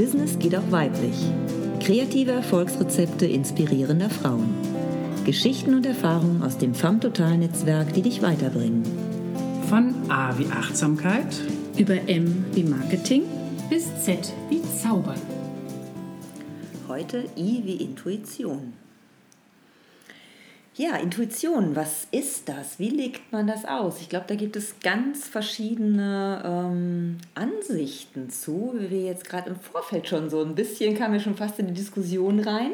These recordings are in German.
Business geht auch weiblich. Kreative Erfolgsrezepte inspirierender Frauen. Geschichten und Erfahrungen aus dem FAM Total Netzwerk, die dich weiterbringen. Von A wie Achtsamkeit über M wie Marketing bis Z wie Zaubern. Heute I wie Intuition. Ja, Intuition, was ist das? Wie legt man das aus? Ich glaube, da gibt es ganz verschiedene ähm, Ansichten zu, wie wir jetzt gerade im Vorfeld schon so ein bisschen, kamen wir schon fast in die Diskussion rein,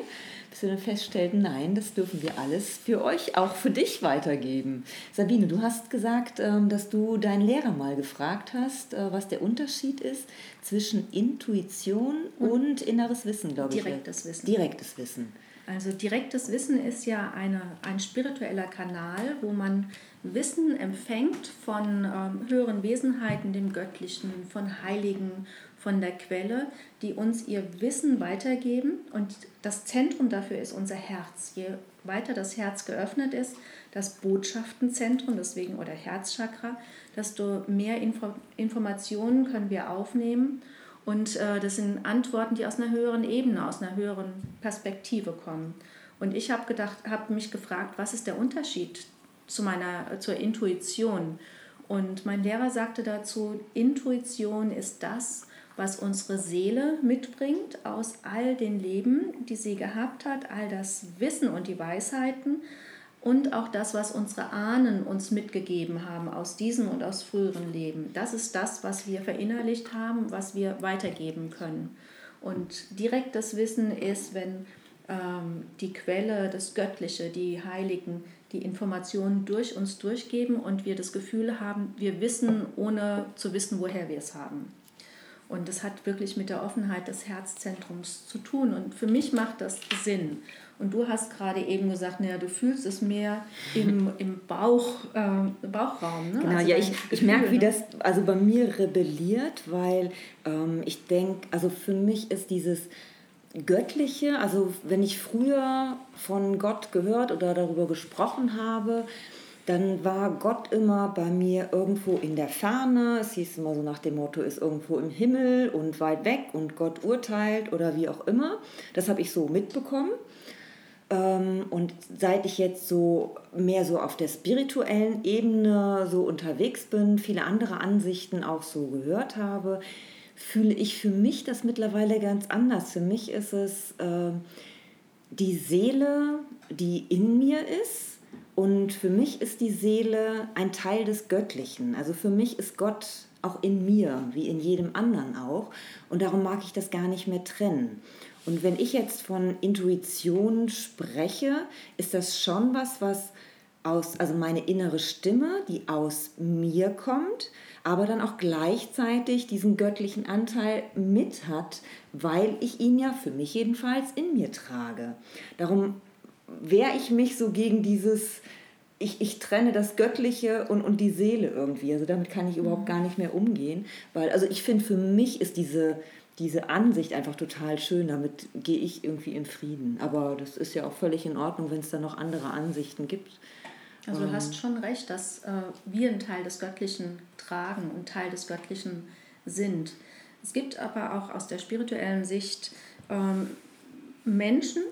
bis wir dann feststellten, nein, das dürfen wir alles für euch, auch für dich weitergeben. Sabine, du hast gesagt, ähm, dass du deinen Lehrer mal gefragt hast, äh, was der Unterschied ist zwischen Intuition und, und inneres Wissen, glaube ich. Direktes Wissen. Direktes Wissen. Also direktes Wissen ist ja eine, ein spiritueller Kanal, wo man Wissen empfängt von ähm, höheren Wesenheiten, dem Göttlichen, von Heiligen, von der Quelle, die uns ihr Wissen weitergeben. Und das Zentrum dafür ist unser Herz. Je weiter das Herz geöffnet ist, das Botschaftenzentrum, deswegen oder Herzchakra, desto mehr Info Informationen können wir aufnehmen und äh, das sind Antworten, die aus einer höheren Ebene, aus einer höheren Perspektive kommen. Und ich habe gedacht, habe mich gefragt, was ist der Unterschied zu meiner, zur Intuition? Und mein Lehrer sagte dazu, Intuition ist das, was unsere Seele mitbringt aus all den Leben, die sie gehabt hat, all das Wissen und die Weisheiten, und auch das, was unsere Ahnen uns mitgegeben haben aus diesem und aus früheren Leben. Das ist das, was wir verinnerlicht haben, was wir weitergeben können. Und direktes Wissen ist, wenn ähm, die Quelle, das Göttliche, die Heiligen, die Informationen durch uns durchgeben und wir das Gefühl haben, wir wissen, ohne zu wissen, woher wir es haben. Und das hat wirklich mit der Offenheit des Herzzentrums zu tun. Und für mich macht das Sinn. Und du hast gerade eben gesagt, naja, du fühlst es mehr im, im Bauch, äh, Bauchraum. Ne? Genau, also ja, ich, ich merke, wie ne? das also bei mir rebelliert, weil ähm, ich denke, also für mich ist dieses Göttliche, also wenn ich früher von Gott gehört oder darüber gesprochen habe, dann war Gott immer bei mir irgendwo in der Ferne. Es hieß immer so nach dem Motto, ist irgendwo im Himmel und weit weg und Gott urteilt oder wie auch immer. Das habe ich so mitbekommen. Ähm, und seit ich jetzt so mehr so auf der spirituellen Ebene so unterwegs bin, viele andere Ansichten auch so gehört habe, fühle ich für mich das mittlerweile ganz anders. Für mich ist es äh, die Seele, die in mir ist. Und für mich ist die Seele ein Teil des Göttlichen. Also für mich ist Gott auch in mir, wie in jedem anderen auch. Und darum mag ich das gar nicht mehr trennen. Und wenn ich jetzt von Intuition spreche, ist das schon was, was aus, also meine innere Stimme, die aus mir kommt, aber dann auch gleichzeitig diesen göttlichen Anteil mit hat, weil ich ihn ja für mich jedenfalls in mir trage. Darum wehre ich mich so gegen dieses, ich, ich trenne das Göttliche und, und die Seele irgendwie. Also damit kann ich überhaupt mhm. gar nicht mehr umgehen, weil also ich finde, für mich ist diese diese Ansicht einfach total schön. Damit gehe ich irgendwie in Frieden. Aber das ist ja auch völlig in Ordnung, wenn es da noch andere Ansichten gibt. Also du hast schon recht, dass äh, wir einen Teil des Göttlichen tragen und Teil des Göttlichen sind. Es gibt aber auch aus der spirituellen Sicht ähm, Menschen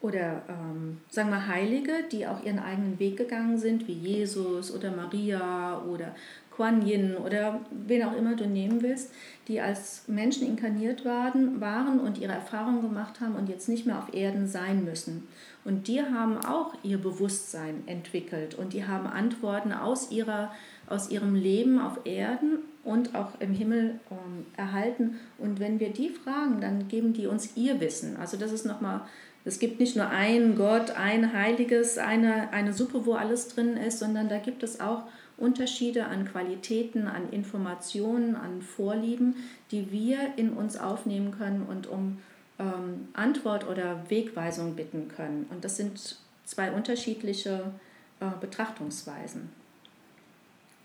oder ähm, sagen wir Heilige, die auch ihren eigenen Weg gegangen sind, wie Jesus oder Maria oder Kuan Yin oder wen auch immer du nehmen willst, die als Menschen inkarniert waren, waren und ihre Erfahrungen gemacht haben und jetzt nicht mehr auf Erden sein müssen. Und die haben auch ihr Bewusstsein entwickelt und die haben Antworten aus, ihrer, aus ihrem Leben auf Erden und auch im Himmel ähm, erhalten. Und wenn wir die fragen, dann geben die uns ihr Wissen. Also das ist nochmal, es gibt nicht nur ein Gott, ein Heiliges, eine, eine Suppe, wo alles drin ist, sondern da gibt es auch Unterschiede an Qualitäten, an Informationen, an Vorlieben, die wir in uns aufnehmen können und um ähm, Antwort oder Wegweisung bitten können. Und das sind zwei unterschiedliche äh, Betrachtungsweisen.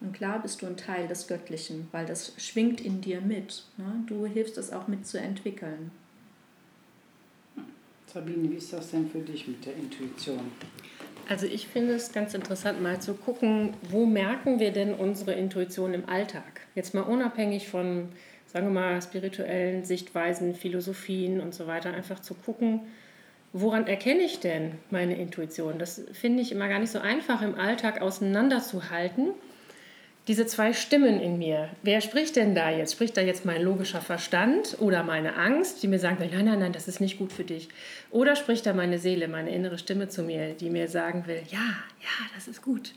Und klar bist du ein Teil des Göttlichen, weil das schwingt in dir mit. Ne? Du hilfst es auch mitzuentwickeln. Sabine, wie ist das denn für dich mit der Intuition? Also ich finde es ganz interessant, mal zu gucken, wo merken wir denn unsere Intuition im Alltag? Jetzt mal unabhängig von, sagen wir mal, spirituellen Sichtweisen, Philosophien und so weiter, einfach zu gucken, woran erkenne ich denn meine Intuition? Das finde ich immer gar nicht so einfach im Alltag auseinanderzuhalten diese zwei Stimmen in mir. Wer spricht denn da jetzt? Spricht da jetzt mein logischer Verstand oder meine Angst, die mir sagt, nein, nein, nein, das ist nicht gut für dich? Oder spricht da meine Seele, meine innere Stimme zu mir, die mir sagen will, ja, ja, das ist gut.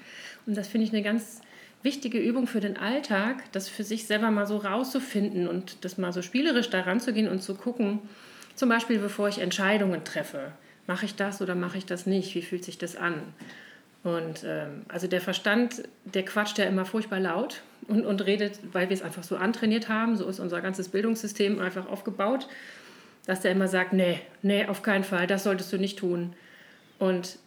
Und das finde ich eine ganz wichtige Übung für den Alltag, das für sich selber mal so rauszufinden und das mal so spielerisch daran zu gehen und zu gucken, zum Beispiel bevor ich Entscheidungen treffe, mache ich das oder mache ich das nicht? Wie fühlt sich das an? Und ähm, also der Verstand, der quatscht ja immer furchtbar laut und, und redet, weil wir es einfach so antrainiert haben. So ist unser ganzes Bildungssystem einfach aufgebaut, dass der immer sagt, nee, nee, auf keinen Fall, das solltest du nicht tun. Und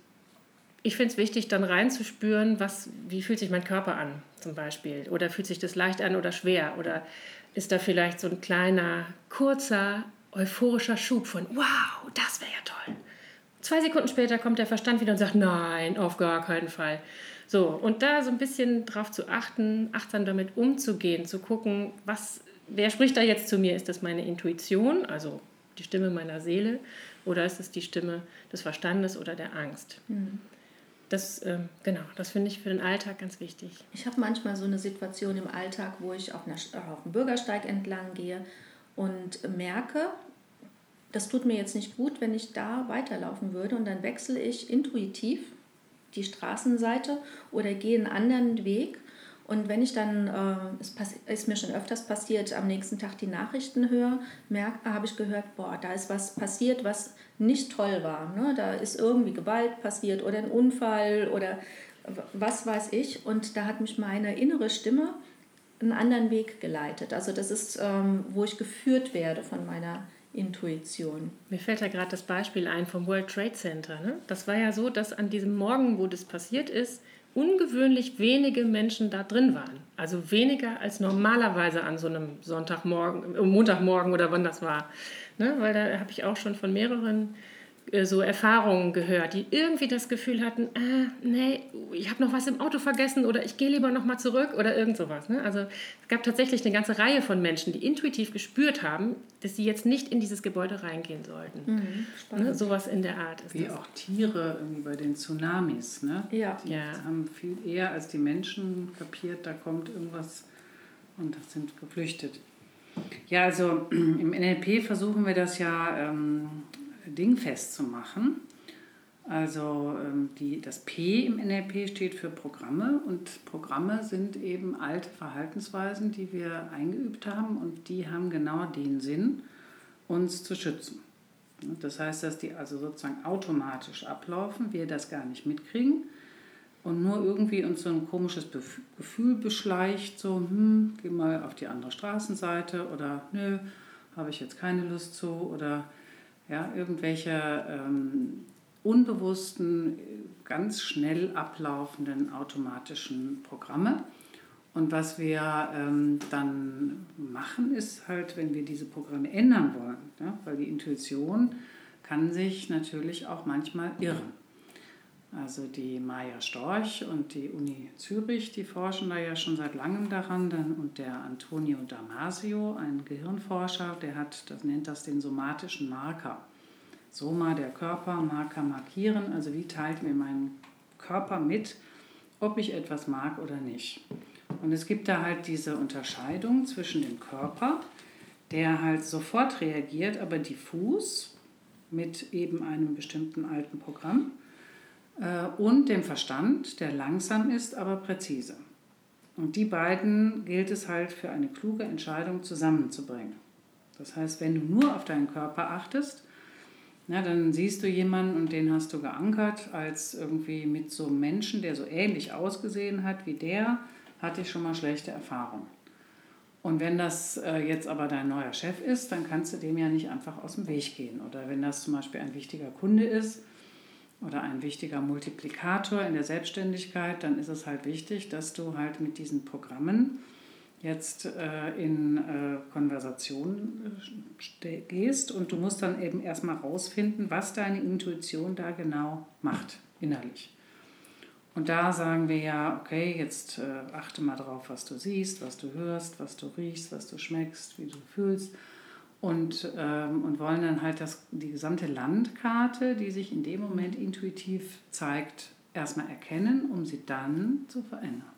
ich finde es wichtig, dann reinzuspüren, was, wie fühlt sich mein Körper an zum Beispiel. Oder fühlt sich das leicht an oder schwer? Oder ist da vielleicht so ein kleiner, kurzer, euphorischer Schub von, wow, das wäre ja toll. Zwei Sekunden später kommt der Verstand wieder und sagt, nein, auf gar keinen Fall. So, und da so ein bisschen drauf zu achten, achtsam damit umzugehen, zu gucken, was, wer spricht da jetzt zu mir? Ist das meine Intuition, also die Stimme meiner Seele, oder ist es die Stimme des Verstandes oder der Angst? Mhm. Das, ähm, genau, das finde ich für den Alltag ganz wichtig. Ich habe manchmal so eine Situation im Alltag, wo ich auf, einer, auf dem Bürgersteig entlang gehe und merke, das tut mir jetzt nicht gut, wenn ich da weiterlaufen würde und dann wechsle ich intuitiv die Straßenseite oder gehe einen anderen Weg. Und wenn ich dann, äh, es ist mir schon öfters passiert, am nächsten Tag die Nachrichten höre, habe ich gehört, boah, da ist was passiert, was nicht toll war. Ne? Da ist irgendwie Gewalt passiert oder ein Unfall oder was weiß ich. Und da hat mich meine innere Stimme einen anderen Weg geleitet. Also das ist, ähm, wo ich geführt werde von meiner Intuition. Mir fällt ja gerade das Beispiel ein vom World Trade Center. Ne? Das war ja so, dass an diesem Morgen, wo das passiert ist, ungewöhnlich wenige Menschen da drin waren. Also weniger als normalerweise an so einem Sonntagmorgen, äh, Montagmorgen oder wann das war. Ne? Weil da habe ich auch schon von mehreren so Erfahrungen gehört, die irgendwie das Gefühl hatten, äh, nee, ich habe noch was im Auto vergessen oder ich gehe lieber noch mal zurück oder irgend sowas. Ne? Also es gab tatsächlich eine ganze Reihe von Menschen, die intuitiv gespürt haben, dass sie jetzt nicht in dieses Gebäude reingehen sollten. Mhm, ne? Sowas in der Art ist Wie das. auch Tiere bei den Tsunamis. Ne? Ja. Die ja. haben viel eher als die Menschen kapiert, da kommt irgendwas und sind geflüchtet. Ja, also im NLP versuchen wir das ja ähm, dingfest zu machen. Also ähm, die, das P im NLP steht für Programme und Programme sind eben alte Verhaltensweisen, die wir eingeübt haben und die haben genau den Sinn, uns zu schützen. Das heißt, dass die also sozusagen automatisch ablaufen, wir das gar nicht mitkriegen und nur irgendwie uns so ein komisches Gefühl beschleicht, so, hm, geh mal auf die andere Straßenseite oder nö, habe ich jetzt keine Lust zu oder ja, irgendwelche ähm, unbewussten, ganz schnell ablaufenden automatischen Programme. Und was wir ähm, dann machen, ist halt, wenn wir diese Programme ändern wollen, ja, weil die Intuition kann sich natürlich auch manchmal irren. Also die Maya Storch und die Uni Zürich, die forschen da ja schon seit langem daran. Und der Antonio Damasio, ein Gehirnforscher, der hat, das nennt das den somatischen Marker. Soma, der Körper, Marker markieren, also wie teilt mir mein Körper mit, ob ich etwas mag oder nicht. Und es gibt da halt diese Unterscheidung zwischen dem Körper, der halt sofort reagiert, aber diffus mit eben einem bestimmten alten Programm und dem Verstand, der langsam ist, aber präzise. Und die beiden gilt es halt für eine kluge Entscheidung zusammenzubringen. Das heißt, wenn du nur auf deinen Körper achtest, na, dann siehst du jemanden und den hast du geankert als irgendwie mit so einem Menschen, der so ähnlich ausgesehen hat wie der, hatte ich schon mal schlechte Erfahrungen. Und wenn das äh, jetzt aber dein neuer Chef ist, dann kannst du dem ja nicht einfach aus dem Weg gehen. Oder wenn das zum Beispiel ein wichtiger Kunde ist, oder ein wichtiger Multiplikator in der Selbstständigkeit, dann ist es halt wichtig, dass du halt mit diesen Programmen jetzt äh, in äh, Konversation äh, gehst und du musst dann eben erstmal rausfinden, was deine Intuition da genau macht, innerlich. Und da sagen wir ja, okay, jetzt äh, achte mal drauf, was du siehst, was du hörst, was du riechst, was du schmeckst, wie du fühlst. Und, ähm, und wollen dann halt das, die gesamte Landkarte, die sich in dem Moment intuitiv zeigt, erstmal erkennen, um sie dann zu verändern.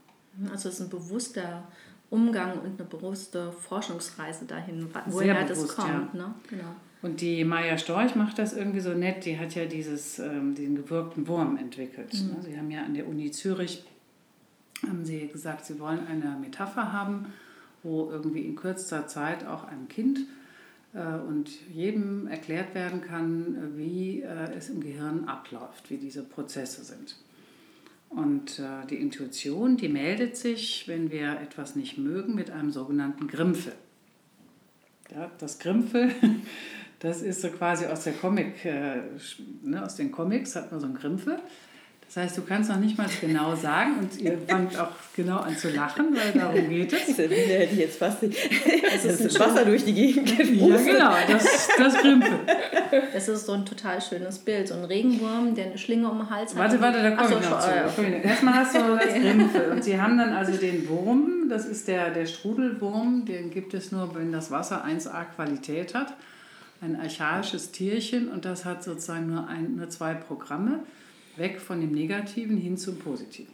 Also es ist ein bewusster Umgang und eine bewusste Forschungsreise dahin, woher das kommt. Ja. Ne? Genau. Und die Maya Storch macht das irgendwie so nett. Die hat ja dieses, ähm, diesen gewirkten Wurm entwickelt. Mhm. Ne? Sie haben ja an der Uni Zürich haben sie gesagt, sie wollen eine Metapher haben, wo irgendwie in kürzester Zeit auch einem Kind und jedem erklärt werden kann, wie äh, es im Gehirn abläuft, wie diese Prozesse sind. Und äh, die Intuition, die meldet sich, wenn wir etwas nicht mögen, mit einem sogenannten Grimpfel. Ja, das Grimpfel, das ist so quasi aus der Comic, äh, ne, aus den Comics hat man so einen Grimpfel. Das heißt, du kannst noch nicht mal genau sagen und ihr fangt auch genau an zu lachen, weil darum geht es. Da hätte ich jetzt fast das ist das Wasser durch die Gegend Ja, genau, das, das Grimpel. Das ist so ein total schönes Bild. So ein Regenwurm, der eine Schlinge um den Hals hat. Warte, warte, da komme ich noch zu. Ja, Erstmal hast du das Grimpel. Und sie haben dann also den Wurm, das ist der, der Strudelwurm, den gibt es nur, wenn das Wasser 1A Qualität hat. Ein archaisches Tierchen und das hat sozusagen nur, ein, nur zwei Programme weg von dem Negativen hin zum Positiven.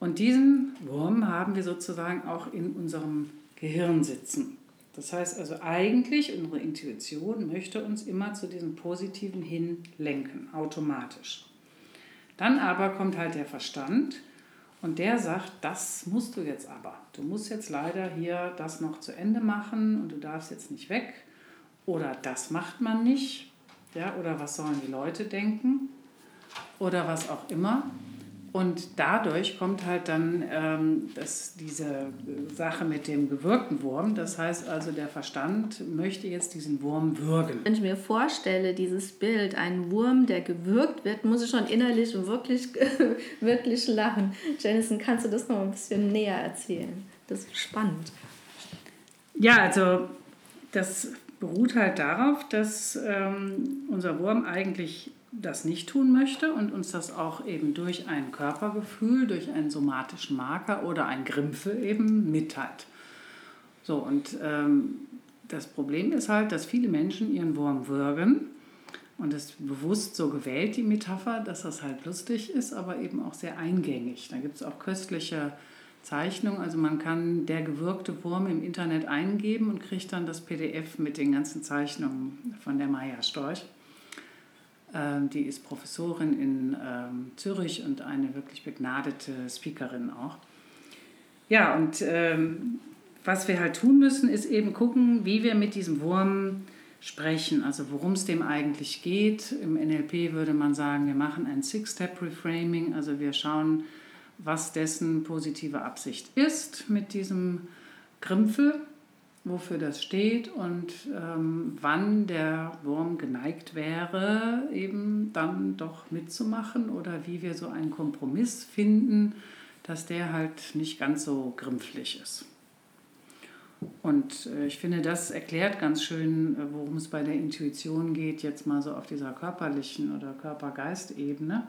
Und diesen Wurm haben wir sozusagen auch in unserem Gehirn sitzen. Das heißt also eigentlich, unsere Intuition möchte uns immer zu diesem Positiven hin lenken, automatisch. Dann aber kommt halt der Verstand und der sagt, das musst du jetzt aber. Du musst jetzt leider hier das noch zu Ende machen und du darfst jetzt nicht weg. Oder das macht man nicht. Ja, oder was sollen die Leute denken? Oder was auch immer. Und dadurch kommt halt dann ähm, das, diese Sache mit dem gewürgten Wurm. Das heißt also, der Verstand möchte jetzt diesen Wurm würgen. Wenn ich mir vorstelle, dieses Bild, ein Wurm, der gewürgt wird, muss ich schon innerlich wirklich, wirklich lachen. Jenison, kannst du das noch ein bisschen näher erzählen? Das ist spannend. Ja, also das beruht halt darauf, dass ähm, unser Wurm eigentlich das nicht tun möchte und uns das auch eben durch ein Körpergefühl, durch einen somatischen Marker oder ein Grimpfel eben mitteilt. So, und ähm, das Problem ist halt, dass viele Menschen ihren Wurm würgen und es bewusst so gewählt, die Metapher, dass das halt lustig ist, aber eben auch sehr eingängig. Da gibt es auch köstliche Zeichnungen, also man kann der gewürgte Wurm im Internet eingeben und kriegt dann das PDF mit den ganzen Zeichnungen von der Maya Storch. Ähm, die ist Professorin in ähm, Zürich und eine wirklich begnadete Speakerin auch. Ja, und ähm, was wir halt tun müssen, ist eben gucken, wie wir mit diesem Wurm sprechen, also worum es dem eigentlich geht. Im NLP würde man sagen, wir machen ein Six-Step-Reframing, also wir schauen, was dessen positive Absicht ist mit diesem Grimpfel wofür das steht und ähm, wann der Wurm geneigt wäre, eben dann doch mitzumachen oder wie wir so einen Kompromiss finden, dass der halt nicht ganz so grimpflich ist. Und äh, ich finde, das erklärt ganz schön, äh, worum es bei der Intuition geht, jetzt mal so auf dieser körperlichen oder Körper-Geist-Ebene.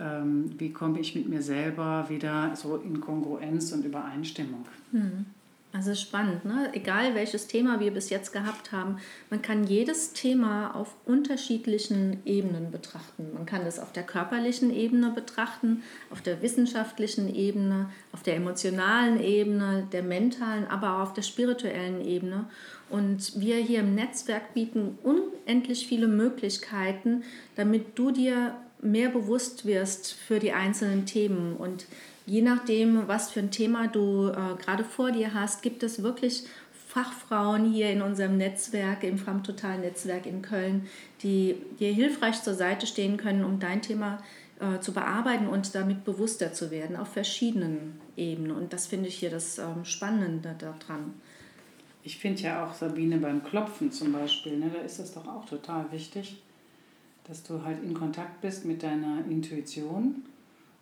Ähm, wie komme ich mit mir selber wieder so in Kongruenz und Übereinstimmung? Mhm. Also spannend, ne? egal welches Thema wir bis jetzt gehabt haben, man kann jedes Thema auf unterschiedlichen Ebenen betrachten. Man kann es auf der körperlichen Ebene betrachten, auf der wissenschaftlichen Ebene, auf der emotionalen Ebene, der mentalen, aber auch auf der spirituellen Ebene. Und wir hier im Netzwerk bieten unendlich viele Möglichkeiten, damit du dir mehr bewusst wirst für die einzelnen Themen und je nachdem, was für ein Thema du äh, gerade vor dir hast, gibt es wirklich Fachfrauen hier in unserem Netzwerk, im Fram Total Netzwerk in Köln, die dir hilfreich zur Seite stehen können, um dein Thema äh, zu bearbeiten und damit bewusster zu werden auf verschiedenen Ebenen. Und das finde ich hier das ähm, Spannende daran. Ich finde ja auch, Sabine, beim Klopfen zum Beispiel, ne, da ist das doch auch total wichtig, dass du halt in Kontakt bist mit deiner Intuition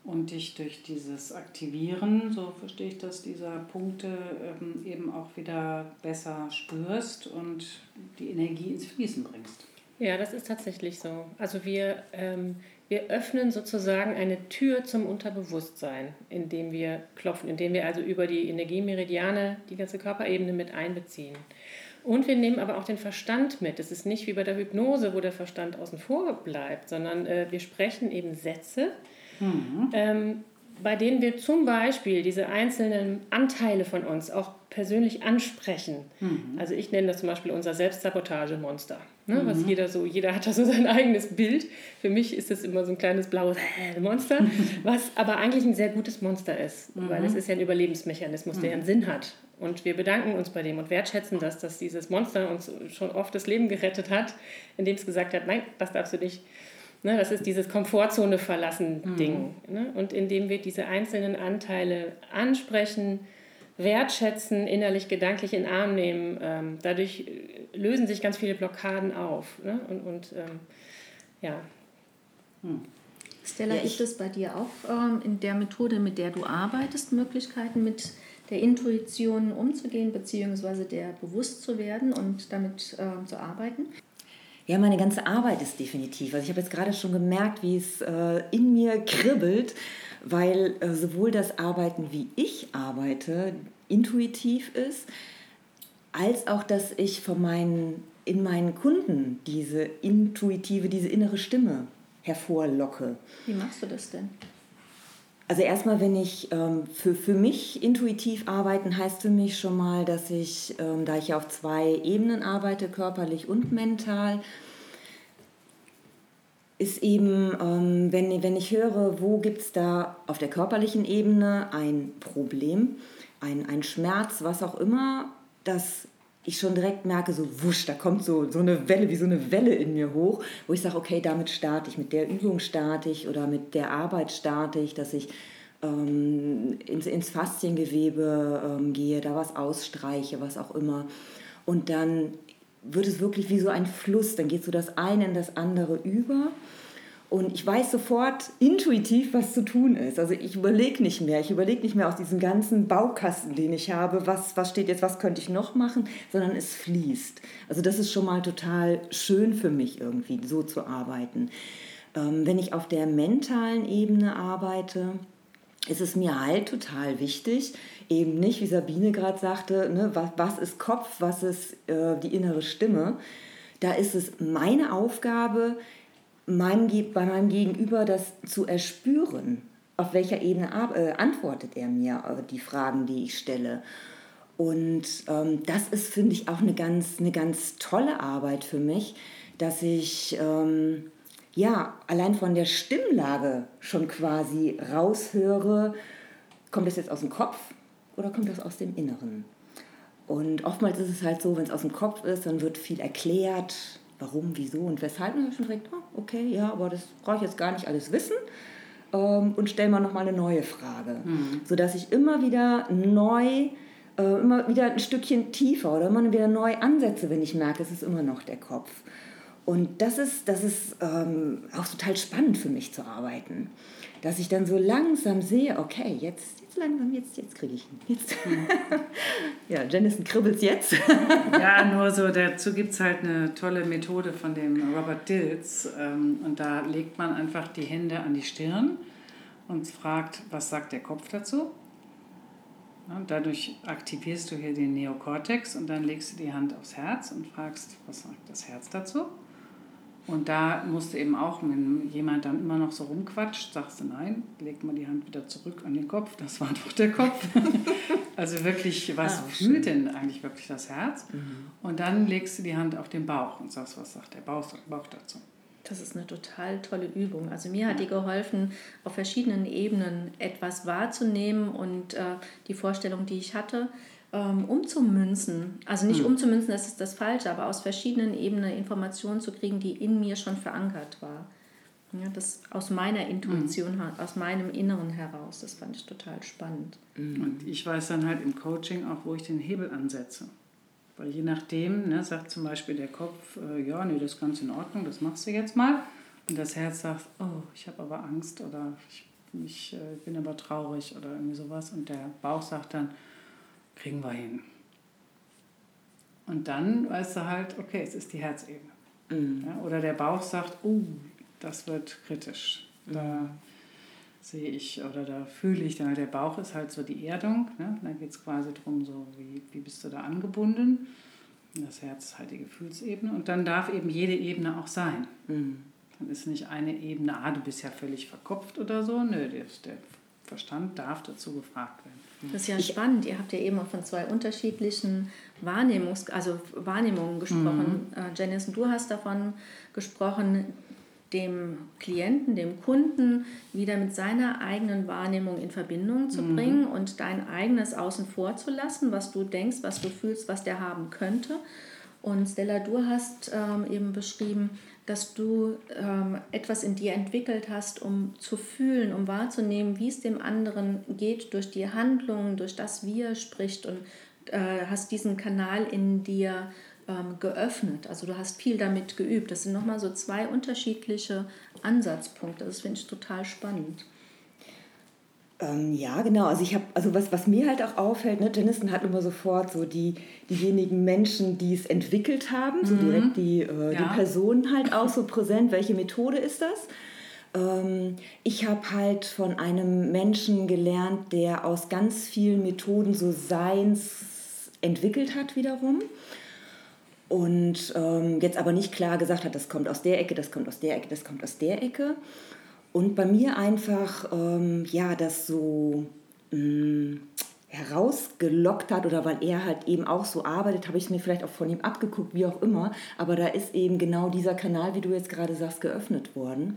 und dich durch dieses Aktivieren, so verstehe ich das, dieser Punkte ähm, eben auch wieder besser spürst und die Energie ins Fließen bringst. Ja, das ist tatsächlich so. Also wir ähm, wir öffnen sozusagen eine Tür zum Unterbewusstsein, indem wir klopfen, indem wir also über die Energiemeridiane die ganze Körperebene mit einbeziehen. Und wir nehmen aber auch den Verstand mit. Es ist nicht wie bei der Hypnose, wo der Verstand außen vor bleibt, sondern äh, wir sprechen eben Sätze, mhm. ähm, bei denen wir zum Beispiel diese einzelnen Anteile von uns auch persönlich ansprechen. Mhm. Also ich nenne das zum Beispiel unser Selbstsabotagemonster. Ne? Mhm. Was jeder so, jeder hat da so sein eigenes Bild. Für mich ist das immer so ein kleines blaues Monster, was aber eigentlich ein sehr gutes Monster ist, mhm. weil es ist ja ein Überlebensmechanismus, der einen Sinn hat. Und wir bedanken uns bei dem und wertschätzen das, dass dieses Monster uns schon oft das Leben gerettet hat, indem es gesagt hat, nein, das darfst du nicht. Ne, das ist dieses Komfortzone verlassen Ding. Mhm. Ne? Und indem wir diese einzelnen Anteile ansprechen, wertschätzen, innerlich, gedanklich in den Arm nehmen. Ähm, dadurch äh, lösen sich ganz viele Blockaden auf. Ne? Und, und ähm, ja. Hm. Stella, ja, gibt es bei dir auch ähm, in der Methode, mit der du arbeitest, Möglichkeiten mit der Intuition umzugehen, beziehungsweise der bewusst zu werden und damit ähm, zu arbeiten? Ja, meine ganze Arbeit ist definitiv. Also ich habe jetzt gerade schon gemerkt, wie es äh, in mir kribbelt weil äh, sowohl das Arbeiten, wie ich arbeite, intuitiv ist, als auch, dass ich von meinen, in meinen Kunden diese intuitive, diese innere Stimme hervorlocke. Wie machst du das denn? Also erstmal, wenn ich ähm, für, für mich intuitiv arbeiten, heißt für mich schon mal, dass ich, ähm, da ich ja auf zwei Ebenen arbeite, körperlich und mental, ist eben, ähm, wenn, wenn ich höre, wo gibt es da auf der körperlichen Ebene ein Problem, ein, ein Schmerz, was auch immer, dass ich schon direkt merke, so wusch, da kommt so, so eine Welle, wie so eine Welle in mir hoch, wo ich sage, okay, damit starte ich, mit der Übung starte ich oder mit der Arbeit starte ich, dass ich ähm, ins, ins Fasziengewebe ähm, gehe, da was ausstreiche, was auch immer. Und dann wird es wirklich wie so ein Fluss, dann geht so das eine in das andere über. Und ich weiß sofort intuitiv, was zu tun ist. Also ich überlege nicht mehr. Ich überlege nicht mehr aus diesem ganzen Baukasten, den ich habe, was, was steht jetzt, was könnte ich noch machen, sondern es fließt. Also das ist schon mal total schön für mich irgendwie, so zu arbeiten. Ähm, wenn ich auf der mentalen Ebene arbeite, ist es mir halt total wichtig, eben nicht, wie Sabine gerade sagte, ne, was, was ist Kopf, was ist äh, die innere Stimme. Da ist es meine Aufgabe, meinem, bei meinem Gegenüber das zu erspüren. Auf welcher Ebene äh, antwortet er mir äh, die Fragen, die ich stelle. Und ähm, das ist, finde ich, auch eine ganz, eine ganz tolle Arbeit für mich, dass ich ähm, ja allein von der Stimmlage schon quasi raushöre, kommt das jetzt aus dem Kopf oder kommt das aus dem Inneren? Und oftmals ist es halt so, wenn es aus dem Kopf ist, dann wird viel erklärt, warum, wieso und weshalb. Und ich schon direkt, oh, okay, ja, aber das brauche ich jetzt gar nicht alles wissen. Ähm, und stelle mal nochmal eine neue Frage. Mhm. Sodass ich immer wieder neu, äh, immer wieder ein Stückchen tiefer oder immer wieder neu ansetze, wenn ich merke, es ist immer noch der Kopf. Und das ist, das ist ähm, auch total spannend für mich zu arbeiten. Dass ich dann so langsam sehe, okay, jetzt, jetzt langsam, jetzt, jetzt kriege ich ihn. Jetzt. ja, Jennison kribbelt jetzt. ja, nur so, dazu gibt es halt eine tolle Methode von dem Robert Dills. Ähm, und da legt man einfach die Hände an die Stirn und fragt, was sagt der Kopf dazu? Und dadurch aktivierst du hier den Neokortex und dann legst du die Hand aufs Herz und fragst, was sagt das Herz dazu? Und da musst du eben auch, wenn jemand dann immer noch so rumquatscht, sagst du nein, leg mal die Hand wieder zurück an den Kopf, das war doch der Kopf. also wirklich, was ah, fühlt denn eigentlich wirklich das Herz? Mhm. Und dann legst du die Hand auf den Bauch und sagst, was sagt der Bauch, Bauch dazu? Das ist eine total tolle Übung. Also mir hat die geholfen, auf verschiedenen Ebenen etwas wahrzunehmen und äh, die Vorstellung, die ich hatte, ähm, umzumünzen. Also nicht mhm. umzumünzen, das ist das Falsche, aber aus verschiedenen Ebenen Informationen zu kriegen, die in mir schon verankert war. Ja, das aus meiner Intuition, mhm. aus meinem Inneren heraus, das fand ich total spannend. Mhm. Und ich weiß dann halt im Coaching auch, wo ich den Hebel ansetze. Weil je nachdem, ne, sagt zum Beispiel der Kopf, äh, ja, nee, das ist ganz in Ordnung, das machst du jetzt mal. Und das Herz sagt, oh, ich habe aber Angst oder ich, ich äh, bin aber traurig oder irgendwie sowas. Und der Bauch sagt dann, kriegen wir hin. Und dann weißt du halt, okay, es ist die Herzebene. Mhm. Ja, oder der Bauch sagt, oh, das wird kritisch. Da sehe ich oder da fühle ich dann, der Bauch ist halt so die Erdung. Ne? Da geht es quasi darum, so wie, wie bist du da angebunden. Das Herz ist halt die Gefühlsebene. Und dann darf eben jede Ebene auch sein. Mhm. Dann ist nicht eine Ebene, ah, du bist ja völlig verkopft oder so. Nö, der, der Verstand darf dazu gefragt werden. Das ist ja spannend. Ihr habt ja eben auch von zwei unterschiedlichen Wahrnehmungs also Wahrnehmungen gesprochen. Mhm. Äh, Janice, und du hast davon gesprochen, dem Klienten, dem Kunden wieder mit seiner eigenen Wahrnehmung in Verbindung zu mhm. bringen und dein eigenes außen vor zu lassen, was du denkst, was du fühlst, was der haben könnte. Und Stella, du hast ähm, eben beschrieben, dass du ähm, etwas in dir entwickelt hast, um zu fühlen, um wahrzunehmen, wie es dem anderen geht durch die Handlungen, durch das, wie er spricht und äh, hast diesen Kanal in dir ähm, geöffnet. Also du hast viel damit geübt. Das sind nochmal so zwei unterschiedliche Ansatzpunkte. Das finde ich total spannend. Ähm, ja, genau. Also ich habe, also was, was mir halt auch auffällt, ne, Jennison hat immer sofort so die, diejenigen Menschen, die es entwickelt haben, mhm. so direkt die, äh, ja. die Personen halt auch so präsent. Welche Methode ist das? Ähm, ich habe halt von einem Menschen gelernt, der aus ganz vielen Methoden so Seins entwickelt hat wiederum und ähm, jetzt aber nicht klar gesagt hat, das kommt aus der Ecke, das kommt aus der Ecke, das kommt aus der Ecke. Und bei mir einfach, ähm, ja, das so mh, mm, herausgelockt hat oder weil er halt eben auch so arbeitet, habe ich es mir vielleicht auch von ihm abgeguckt, wie auch immer. Aber da ist eben genau dieser Kanal, wie du jetzt gerade sagst, geöffnet worden.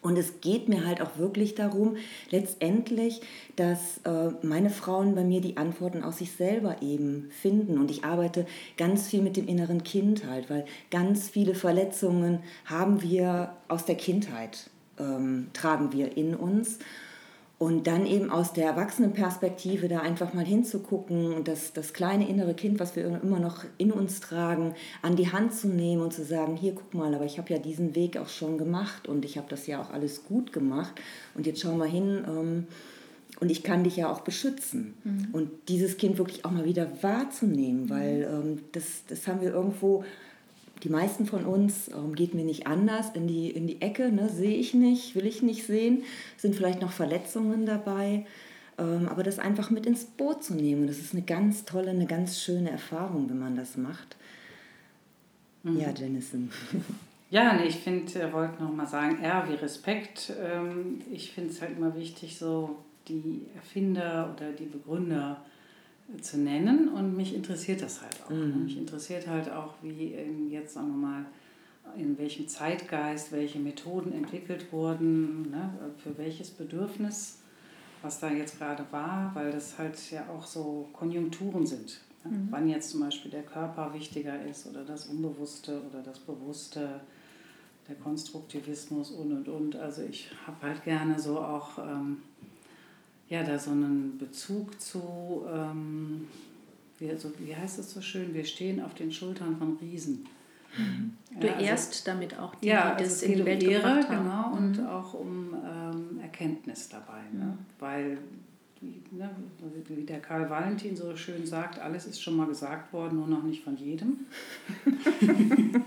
Und es geht mir halt auch wirklich darum, letztendlich, dass äh, meine Frauen bei mir die Antworten aus sich selber eben finden. Und ich arbeite ganz viel mit dem inneren Kind halt, weil ganz viele Verletzungen haben wir aus der Kindheit, ähm, tragen wir in uns. Und dann eben aus der Erwachsenenperspektive da einfach mal hinzugucken und das, das kleine innere Kind, was wir immer noch in uns tragen, an die Hand zu nehmen und zu sagen, hier guck mal, aber ich habe ja diesen Weg auch schon gemacht und ich habe das ja auch alles gut gemacht und jetzt schau mal hin ähm, und ich kann dich ja auch beschützen. Mhm. Und dieses Kind wirklich auch mal wieder wahrzunehmen, weil ähm, das, das haben wir irgendwo die meisten von uns, ähm, geht mir nicht anders, in die, in die Ecke, ne, sehe ich nicht, will ich nicht sehen, sind vielleicht noch Verletzungen dabei. Ähm, aber das einfach mit ins Boot zu nehmen, das ist eine ganz tolle, eine ganz schöne Erfahrung, wenn man das macht. Mhm. Ja, Jennison. Ja, nee, ich finde, er wollte noch mal sagen, R wie Respekt. Ähm, ich finde es halt immer wichtig, so die Erfinder oder die Begründer zu nennen und mich interessiert das halt auch. Mhm. Mich interessiert halt auch, wie jetzt, sagen wir mal, in welchem Zeitgeist welche Methoden entwickelt wurden, ne, für welches Bedürfnis, was da jetzt gerade war, weil das halt ja auch so Konjunkturen sind. Ne? Mhm. Wann jetzt zum Beispiel der Körper wichtiger ist oder das Unbewusste oder das Bewusste, der Konstruktivismus und und und. Also ich habe halt gerne so auch ähm, ja, da so einen Bezug zu, ähm, wie, also, wie heißt es so schön, wir stehen auf den Schultern von Riesen. Mhm. Du ja, also, ehrst damit auch die, ja, die das also in die Welt um Ehre, genau, mhm. und auch um ähm, Erkenntnis dabei. Ne? Mhm. Weil, wie, ne, wie der Karl Valentin so schön sagt, alles ist schon mal gesagt worden, nur noch nicht von jedem.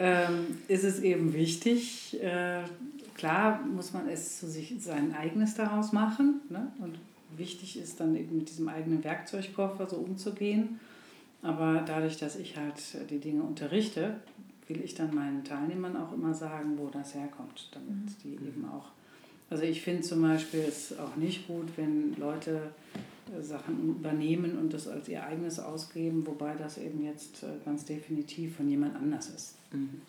ähm, ist es eben wichtig, äh, klar muss man es zu sich sein eigenes daraus machen. Ne? Und wichtig ist dann eben mit diesem eigenen Werkzeugkoffer so umzugehen. Aber dadurch, dass ich halt die Dinge unterrichte, will ich dann meinen Teilnehmern auch immer sagen, wo das herkommt, damit mhm. die eben auch. Also ich finde zum Beispiel es auch nicht gut, wenn Leute äh, Sachen übernehmen und das als ihr eigenes ausgeben, wobei das eben jetzt äh, ganz definitiv von jemand anders ist. Mhm.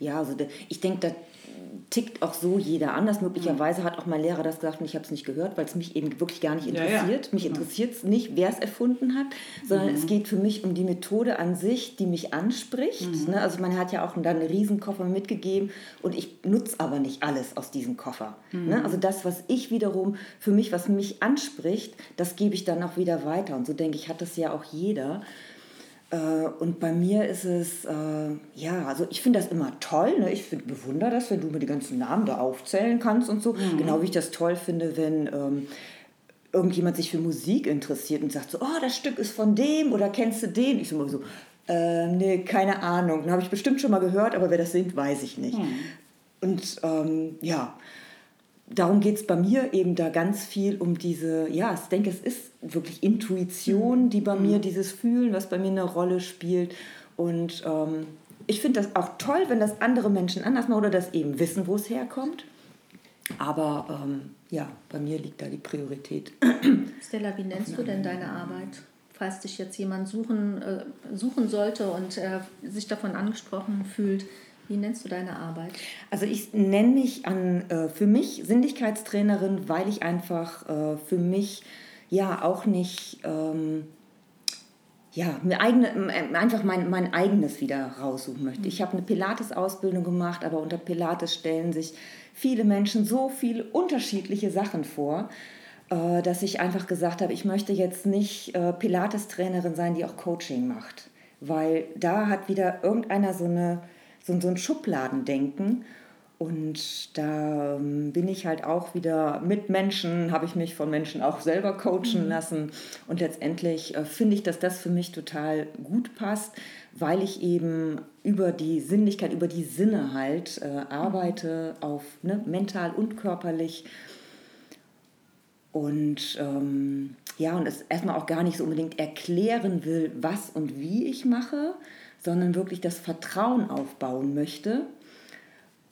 Ja, also ich denke, da tickt auch so jeder anders. Möglicherweise mhm. hat auch mein Lehrer das gesagt und ich habe es nicht gehört, weil es mich eben wirklich gar nicht interessiert. Ja, ja. Mich interessiert es nicht, wer es erfunden hat, sondern mhm. es geht für mich um die Methode an sich, die mich anspricht. Mhm. Ne? Also man hat ja auch dann einen Riesenkoffer mitgegeben und ich nutze aber nicht alles aus diesem Koffer. Mhm. Ne? Also das, was ich wiederum für mich, was mich anspricht, das gebe ich dann auch wieder weiter. Und so denke ich, hat das ja auch jeder. Äh, und bei mir ist es, äh, ja, also ich finde das immer toll. Ne? Ich find, bewundere das, wenn du mir die ganzen Namen da aufzählen kannst und so. Mhm. Genau wie ich das toll finde, wenn ähm, irgendjemand sich für Musik interessiert und sagt so, oh, das Stück ist von dem oder kennst du den? Ich so immer so, äh, nee, keine Ahnung. Dann habe ich bestimmt schon mal gehört, aber wer das singt, weiß ich nicht. Mhm. Und ähm, ja, darum geht es bei mir eben da ganz viel um diese, ja, ich denke, es ist wirklich Intuition, die bei mir, dieses Fühlen, was bei mir eine Rolle spielt. Und ähm, ich finde das auch toll, wenn das andere Menschen anders machen oder das eben wissen, wo es herkommt. Aber ähm, ja, bei mir liegt da die Priorität. Stella, wie nennst du denn deine Arbeit? Falls dich jetzt jemand suchen, äh, suchen sollte und äh, sich davon angesprochen fühlt, wie nennst du deine Arbeit? Also ich nenne mich an, äh, für mich Sinnlichkeitstrainerin, weil ich einfach äh, für mich ja auch nicht ähm, ja, mir eigene, einfach mein, mein eigenes wieder raussuchen möchte. Ich habe eine Pilates-Ausbildung gemacht, aber unter Pilates stellen sich viele Menschen so viele unterschiedliche Sachen vor, äh, dass ich einfach gesagt habe, ich möchte jetzt nicht äh, Pilates-Trainerin sein, die auch Coaching macht. Weil da hat wieder irgendeiner so, eine, so, so ein Schubladendenken. Und da ähm, bin ich halt auch wieder mit Menschen, habe ich mich von Menschen auch selber coachen mhm. lassen. Und letztendlich äh, finde ich, dass das für mich total gut passt, weil ich eben über die Sinnlichkeit, über die Sinne halt äh, arbeite, auf ne, mental und körperlich. Und ähm, ja, und es erstmal auch gar nicht so unbedingt erklären will, was und wie ich mache, sondern wirklich das Vertrauen aufbauen möchte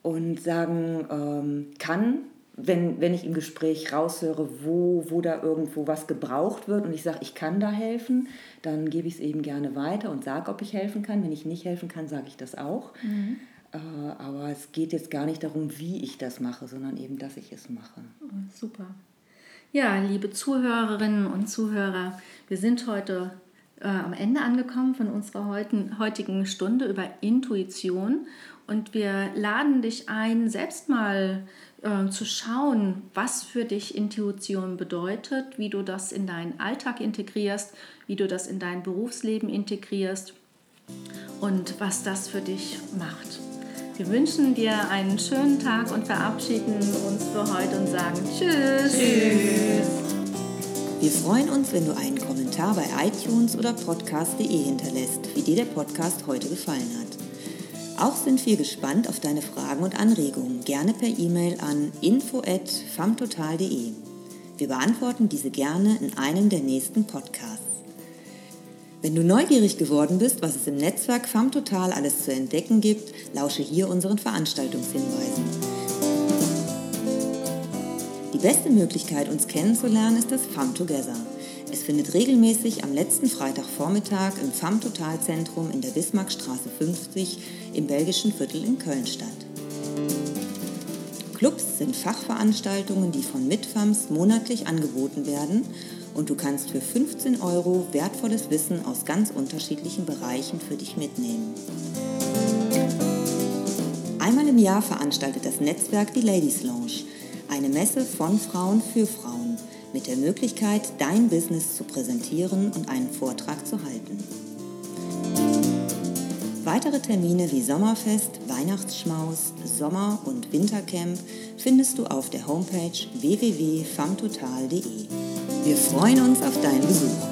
und sagen ähm, kann, wenn, wenn ich im Gespräch raushöre, wo, wo da irgendwo was gebraucht wird und ich sage, ich kann da helfen, dann gebe ich es eben gerne weiter und sage, ob ich helfen kann. Wenn ich nicht helfen kann, sage ich das auch. Mhm. Äh, aber es geht jetzt gar nicht darum, wie ich das mache, sondern eben, dass ich es mache. Oh, super. Ja, liebe Zuhörerinnen und Zuhörer, wir sind heute äh, am Ende angekommen von unserer heutigen, heutigen Stunde über Intuition und wir laden dich ein, selbst mal äh, zu schauen, was für dich Intuition bedeutet, wie du das in deinen Alltag integrierst, wie du das in dein Berufsleben integrierst und was das für dich macht. Wir wünschen dir einen schönen Tag und verabschieden uns für heute und sagen Tschüss. Tschüss. Wir freuen uns, wenn du einen Kommentar bei iTunes oder podcast.de hinterlässt, wie dir der Podcast heute gefallen hat. Auch sind wir gespannt auf deine Fragen und Anregungen, gerne per E-Mail an info@famtotal.de. Wir beantworten diese gerne in einem der nächsten Podcasts. Wenn du neugierig geworden bist, was es im Netzwerk FAMTotal alles zu entdecken gibt, lausche hier unseren Veranstaltungshinweisen. Die beste Möglichkeit, uns kennenzulernen, ist das FAM Together. Findet regelmäßig am letzten Freitagvormittag im FAM Total Zentrum in der Bismarckstraße 50 im belgischen Viertel in Köln statt. Clubs sind Fachveranstaltungen, die von Mitfams monatlich angeboten werden und du kannst für 15 Euro wertvolles Wissen aus ganz unterschiedlichen Bereichen für dich mitnehmen. Einmal im Jahr veranstaltet das Netzwerk die Ladies Lounge, eine Messe von Frauen für Frauen mit der Möglichkeit, dein Business zu präsentieren und einen Vortrag zu halten. Weitere Termine wie Sommerfest, Weihnachtsschmaus, Sommer- und Wintercamp findest du auf der Homepage www.famtotal.de. Wir freuen uns auf deinen Besuch.